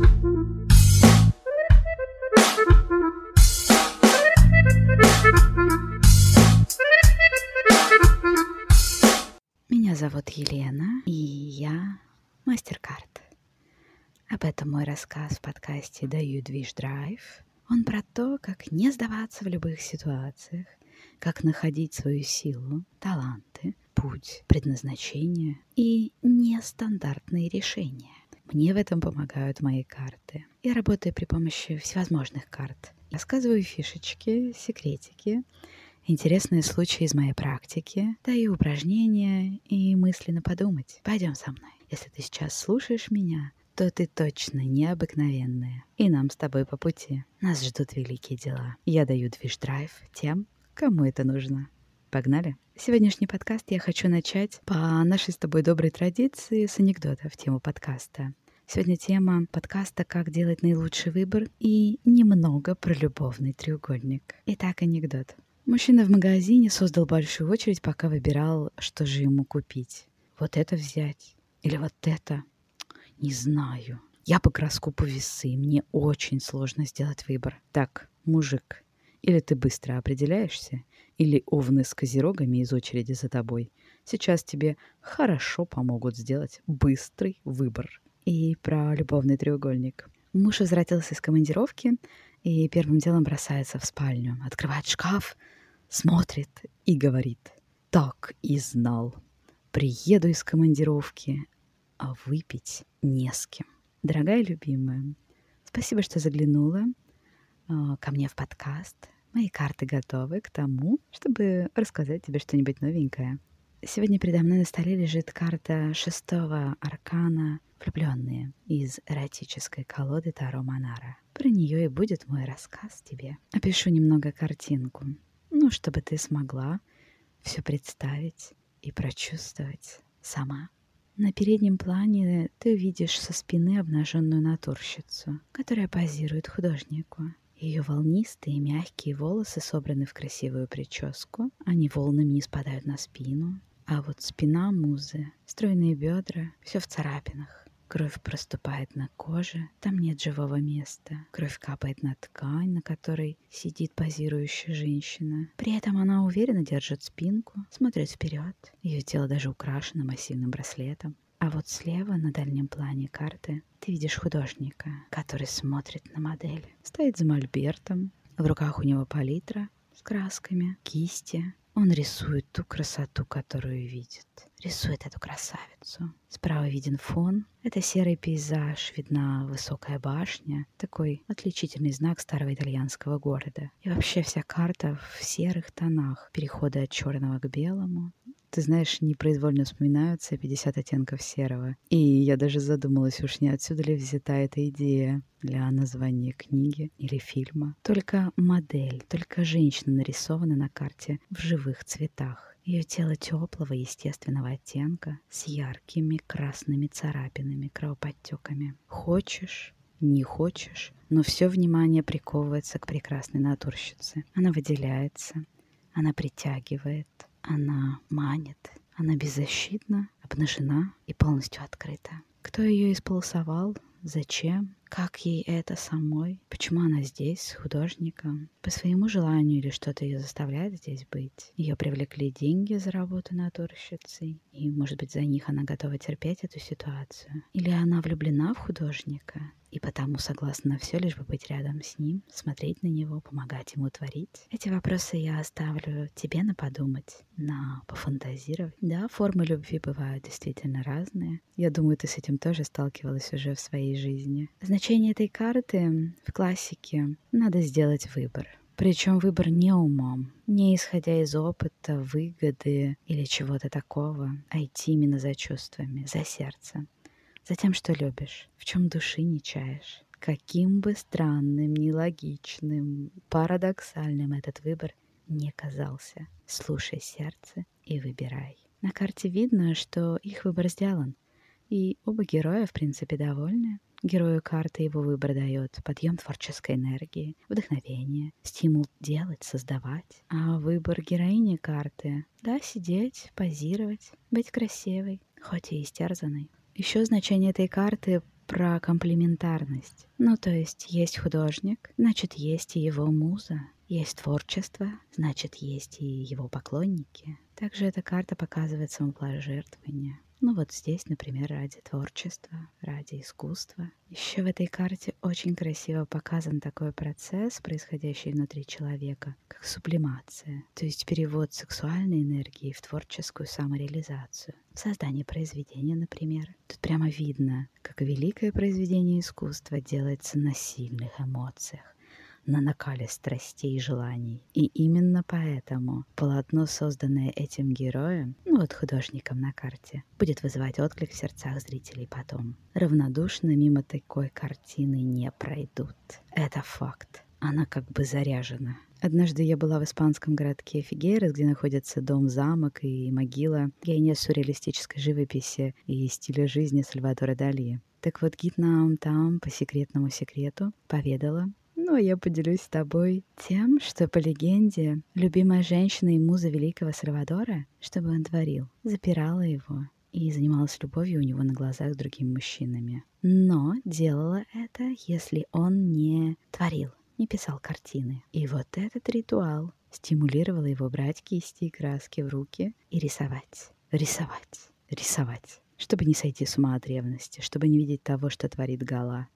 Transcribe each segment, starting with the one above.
Меня зовут Елена, и я мастер-карт. Об этом мой рассказ в подкасте «Даю движ драйв». Он про то, как не сдаваться в любых ситуациях, как находить свою силу, таланты, путь, предназначение и нестандартные решения. Мне в этом помогают мои карты. Я работаю при помощи всевозможных карт. Рассказываю фишечки, секретики, интересные случаи из моей практики, даю упражнения и мысленно подумать. Пойдем со мной. Если ты сейчас слушаешь меня, то ты точно необыкновенная. И нам с тобой по пути. Нас ждут великие дела. Я даю движ-драйв тем, кому это нужно. Погнали! Сегодняшний подкаст я хочу начать по нашей с тобой доброй традиции с анекдота в тему подкаста. Сегодня тема подкаста «Как делать наилучший выбор» и немного про любовный треугольник. Итак, анекдот. Мужчина в магазине создал большую очередь, пока выбирал, что же ему купить. Вот это взять или вот это? Не знаю. Я по гороскопу весы, мне очень сложно сделать выбор. Так, мужик, или ты быстро определяешься, или овны с козерогами из очереди за тобой сейчас тебе хорошо помогут сделать быстрый выбор. И про любовный треугольник. Муж возвратился из командировки и первым делом бросается в спальню, открывает шкаф, смотрит и говорит «Так и знал. Приеду из командировки, а выпить не с кем». Дорогая любимая, спасибо, что заглянула а, ко мне в подкаст. Мои карты готовы к тому, чтобы рассказать тебе что-нибудь новенькое. Сегодня передо мной на столе лежит карта шестого аркана «Влюбленные» из эротической колоды Таро Монара. Про нее и будет мой рассказ тебе. Опишу немного картинку, ну, чтобы ты смогла все представить и прочувствовать сама. На переднем плане ты увидишь со спины обнаженную натурщицу, которая позирует художнику. Ее волнистые мягкие волосы собраны в красивую прическу, они волнами не спадают на спину, а вот спина музы, стройные бедра, все в царапинах. Кровь проступает на коже, там нет живого места. Кровь капает на ткань, на которой сидит позирующая женщина. При этом она уверенно держит спинку, смотрит вперед. Ее тело даже украшено массивным браслетом. А вот слева на дальнем плане карты ты видишь художника, который смотрит на модель. Стоит за мольбертом, в руках у него палитра с красками, кисти. Он рисует ту красоту, которую видит. Рисует эту красавицу. Справа виден фон. Это серый пейзаж, видна высокая башня. Такой отличительный знак старого итальянского города. И вообще вся карта в серых тонах. Переходы от черного к белому. Ты знаешь, непроизвольно вспоминаются 50 оттенков серого. И я даже задумалась, уж не отсюда ли взята эта идея для названия книги или фильма. Только модель, только женщина нарисована на карте в живых цветах. Ее тело теплого естественного оттенка с яркими красными царапинами, кровоподтеками. Хочешь, не хочешь, но все внимание приковывается к прекрасной натурщице. Она выделяется, она притягивает, она манит, она беззащитна, обнажена и полностью открыта. Кто ее исполосовал? Зачем? Как ей это самой? Почему она здесь с художником? По своему желанию или что-то ее заставляет здесь быть? Ее привлекли деньги за работу натурщицей, и, может быть, за них она готова терпеть эту ситуацию? Или она влюблена в художника и потому согласна на все, лишь бы быть рядом с ним, смотреть на него, помогать ему творить. Эти вопросы я оставлю тебе на подумать, на пофантазировать. Да, формы любви бывают действительно разные. Я думаю, ты с этим тоже сталкивалась уже в своей жизни. Значение этой карты в классике надо сделать выбор. Причем выбор не умом, не исходя из опыта, выгоды или чего-то такого, а идти именно за чувствами, за сердцем за тем, что любишь, в чем души не чаешь. Каким бы странным, нелогичным, парадоксальным этот выбор не казался, слушай сердце и выбирай. На карте видно, что их выбор сделан, и оба героя, в принципе, довольны. Герою карты его выбор дает подъем творческой энергии, вдохновение, стимул делать, создавать. А выбор героини карты — да, сидеть, позировать, быть красивой, хоть и истерзанной. Еще значение этой карты про комплементарность. Ну, то есть есть художник, значит, есть и его муза. Есть творчество, значит, есть и его поклонники. Также эта карта показывает самопожертвование. Ну вот здесь, например, ради творчества, ради искусства. Еще в этой карте очень красиво показан такой процесс, происходящий внутри человека, как сублимация, то есть перевод сексуальной энергии в творческую самореализацию, в создании произведения, например. Тут прямо видно, как великое произведение искусства делается на сильных эмоциях, на накале страстей и желаний. И именно поэтому полотно, созданное этим героем, ну вот художником на карте, будет вызывать отклик в сердцах зрителей потом. Равнодушно мимо такой картины не пройдут. Это факт. Она как бы заряжена. Однажды я была в испанском городке Фигейрос, где находится дом-замок и могила гения сюрреалистической живописи и стиля жизни Сальвадора Дали. Так вот, гид нам там по секретному секрету поведала, а я поделюсь с тобой тем, что по легенде любимая женщина и муза великого Сальвадора, что бы он творил, запирала его и занималась любовью у него на глазах с другими мужчинами. Но делала это, если он не творил, не писал картины. И вот этот ритуал стимулировал его брать кисти и краски в руки и рисовать, рисовать, рисовать, чтобы не сойти с ума от ревности, чтобы не видеть того, что творит Гала,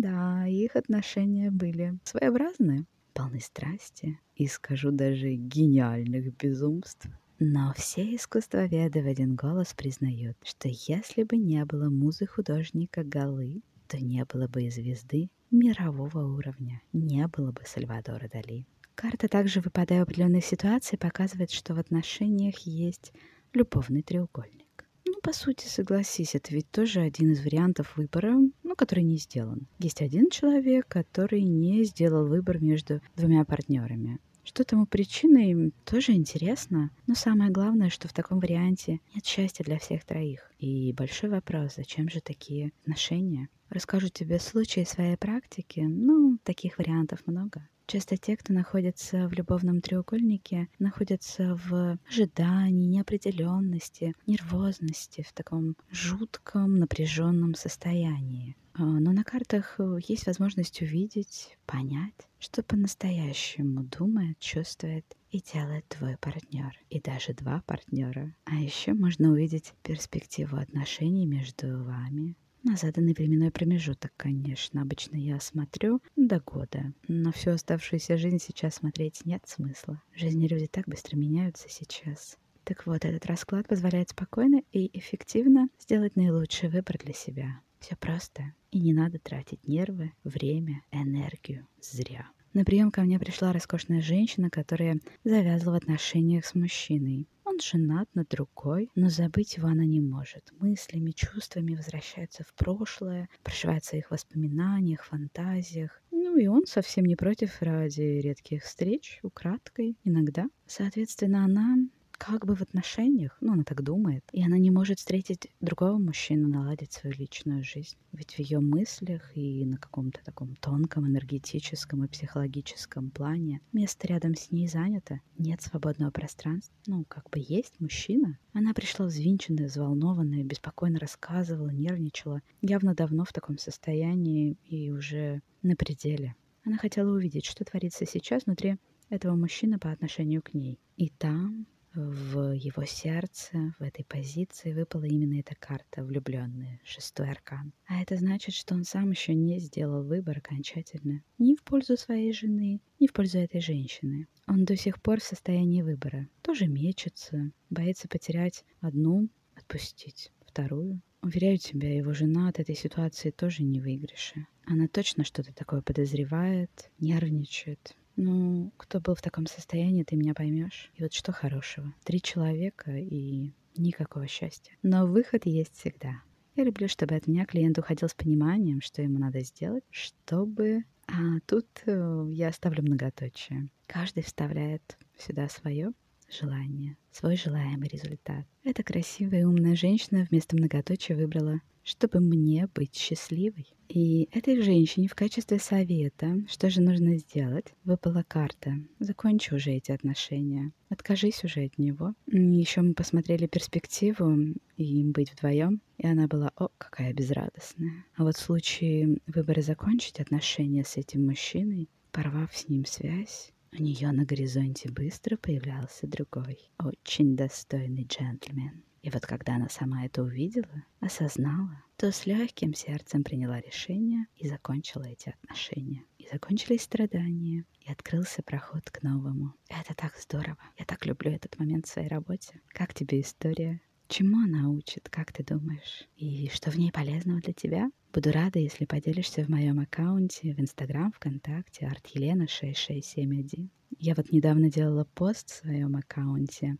да, их отношения были своеобразные, полны страсти и, скажу даже, гениальных безумств. Но все искусствоведы в один голос признают, что если бы не было музы художника Галы, то не было бы и звезды мирового уровня, не было бы Сальвадора Дали. Карта также, выпадая в определенной ситуации, показывает, что в отношениях есть любовный треугольник. Ну, по сути, согласись, это ведь тоже один из вариантов выбора, который не сделан. Есть один человек, который не сделал выбор между двумя партнерами. Что тому причиной, тоже интересно. Но самое главное, что в таком варианте нет счастья для всех троих. И большой вопрос, зачем же такие отношения? Расскажу тебе случаи своей практики. Ну, таких вариантов много. Часто те, кто находится в любовном треугольнике, находятся в ожидании, неопределенности, нервозности, в таком жутком, напряженном состоянии. А, но на картах э, есть возможность увидеть, понять, что по-настоящему думает, чувствует и делает твой партнер, и даже два партнера. А еще можно увидеть перспективу отношений между вами, на заданный временной промежуток, конечно. Обычно я смотрю до года. На всю оставшуюся жизнь сейчас смотреть нет смысла. Жизни люди так быстро меняются сейчас. Так вот, этот расклад позволяет спокойно и эффективно сделать наилучший выбор для себя. Все просто. И не надо тратить нервы, время, энергию зря. На прием ко мне пришла роскошная женщина, которая завязывала в отношениях с мужчиной. Женат на другой, но забыть его она не может. Мыслями, чувствами возвращается в прошлое, прошивается в их воспоминаниях, фантазиях. Ну и он совсем не против ради редких встреч, украдкой, иногда. Соответственно, она как бы в отношениях, ну, она так думает, и она не может встретить другого мужчину, наладить свою личную жизнь. Ведь в ее мыслях и на каком-то таком тонком энергетическом и психологическом плане место рядом с ней занято, нет свободного пространства. Ну, как бы есть мужчина. Она пришла взвинченная, взволнованная, беспокойно рассказывала, нервничала, явно давно в таком состоянии и уже на пределе. Она хотела увидеть, что творится сейчас внутри этого мужчины по отношению к ней. И там, в его сердце, в этой позиции выпала именно эта карта влюбленная, шестой аркан. А это значит, что он сам еще не сделал выбор окончательно ни в пользу своей жены, ни в пользу этой женщины. Он до сих пор в состоянии выбора. Тоже мечется, боится потерять одну, отпустить вторую. Уверяю тебя, его жена от этой ситуации тоже не выигрыше. Она точно что-то такое подозревает, нервничает, ну, кто был в таком состоянии, ты меня поймешь. И вот что хорошего. Три человека и никакого счастья. Но выход есть всегда. Я люблю, чтобы от меня клиент уходил с пониманием, что ему надо сделать, чтобы... А тут э, я оставлю многоточие. Каждый вставляет сюда свое желание, свой желаемый результат. Эта красивая и умная женщина вместо многоточия выбрала чтобы мне быть счастливой. И этой женщине в качестве совета, что же нужно сделать, выпала карта. Закончи уже эти отношения. Откажись уже от него. Еще мы посмотрели перспективу им быть вдвоем, и она была, о, какая безрадостная. А вот в случае выбора закончить отношения с этим мужчиной, порвав с ним связь, у нее на горизонте быстро появлялся другой, очень достойный джентльмен. И вот когда она сама это увидела, осознала, то с легким сердцем приняла решение и закончила эти отношения. И закончились страдания, и открылся проход к новому. Это так здорово. Я так люблю этот момент в своей работе. Как тебе история? Чему она учит, как ты думаешь? И что в ней полезного для тебя? Буду рада, если поделишься в моем аккаунте в Инстаграм, ВКонтакте, артелена6671. Я вот недавно делала пост в своем аккаунте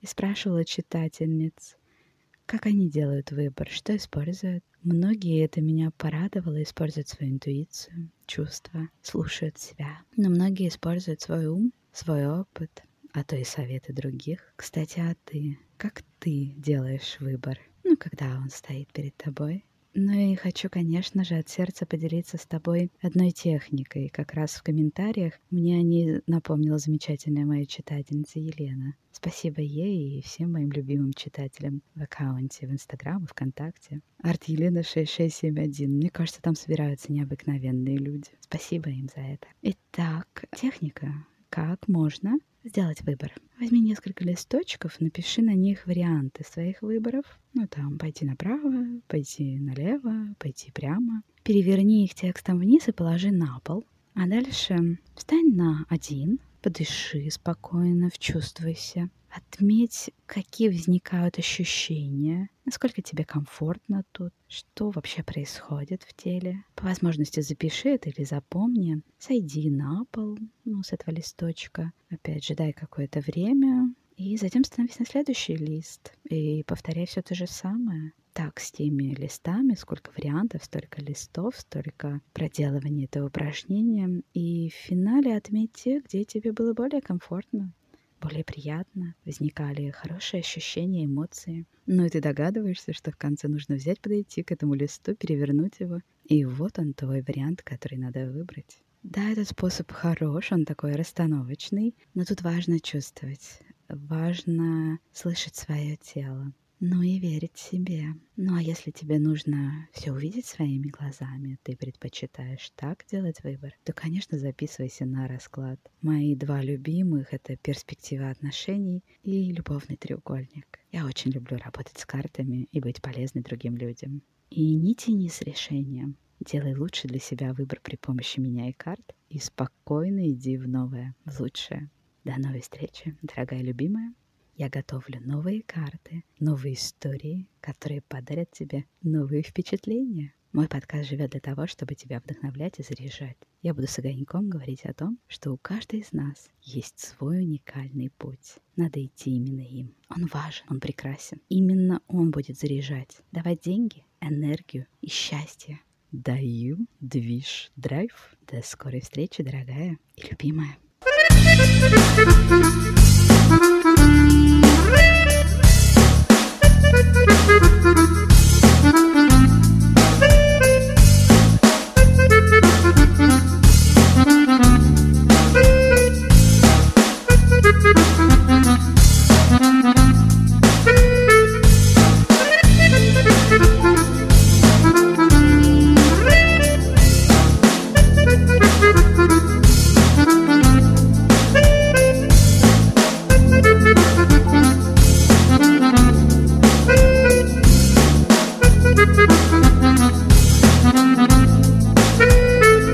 и спрашивала читательниц, как они делают выбор, что используют. Многие это меня порадовало, используют свою интуицию, чувства, слушают себя. Но многие используют свой ум, свой опыт, а то и советы других. Кстати, а ты? Как ты делаешь выбор? Ну, когда он стоит перед тобой? Ну и хочу, конечно же, от сердца поделиться с тобой одной техникой. Как раз в комментариях мне о ней напомнила замечательная моя читательница Елена. Спасибо ей и всем моим любимым читателям в аккаунте, в Инстаграм и ВКонтакте. Арт Елена 6671. Мне кажется, там собираются необыкновенные люди. Спасибо им за это. Итак, техника. Как можно сделать выбор. Возьми несколько листочков, напиши на них варианты своих выборов. Ну, там, пойти направо, пойти налево, пойти прямо. Переверни их текстом вниз и положи на пол. А дальше встань на один, подыши спокойно, вчувствуйся. Отметь, какие возникают ощущения, насколько тебе комфортно тут, что вообще происходит в теле. По возможности запиши это или запомни. Сойди на пол, ну, с этого листочка. Опять же, дай какое-то время, и затем становись на следующий лист и повторяй все то же самое. Так, с теми листами, сколько вариантов, столько листов, столько проделывания этого упражнения. И в финале отметь где тебе было более комфортно более приятно, возникали хорошие ощущения, эмоции. Ну и ты догадываешься, что в конце нужно взять, подойти к этому листу, перевернуть его. И вот он, твой вариант, который надо выбрать. Да, этот способ хорош, он такой расстановочный, но тут важно чувствовать, важно слышать свое тело. Ну и верить себе. Ну а если тебе нужно все увидеть своими глазами, ты предпочитаешь так делать выбор, то, конечно, записывайся на расклад. Мои два любимых — это перспектива отношений и любовный треугольник. Я очень люблю работать с картами и быть полезной другим людям. И не тяни с решением. Делай лучше для себя выбор при помощи меня и карт и спокойно иди в новое, в лучшее. До новой встречи, дорогая любимая. Я готовлю новые карты, новые истории, которые подарят тебе новые впечатления. Мой подкаст живет для того, чтобы тебя вдохновлять и заряжать. Я буду с огоньком говорить о том, что у каждой из нас есть свой уникальный путь. Надо идти именно им. Он важен, он прекрасен. Именно он будет заряжать, давать деньги, энергию и счастье. Даю движ драйв. До скорой встречи, дорогая и любимая. Thank you.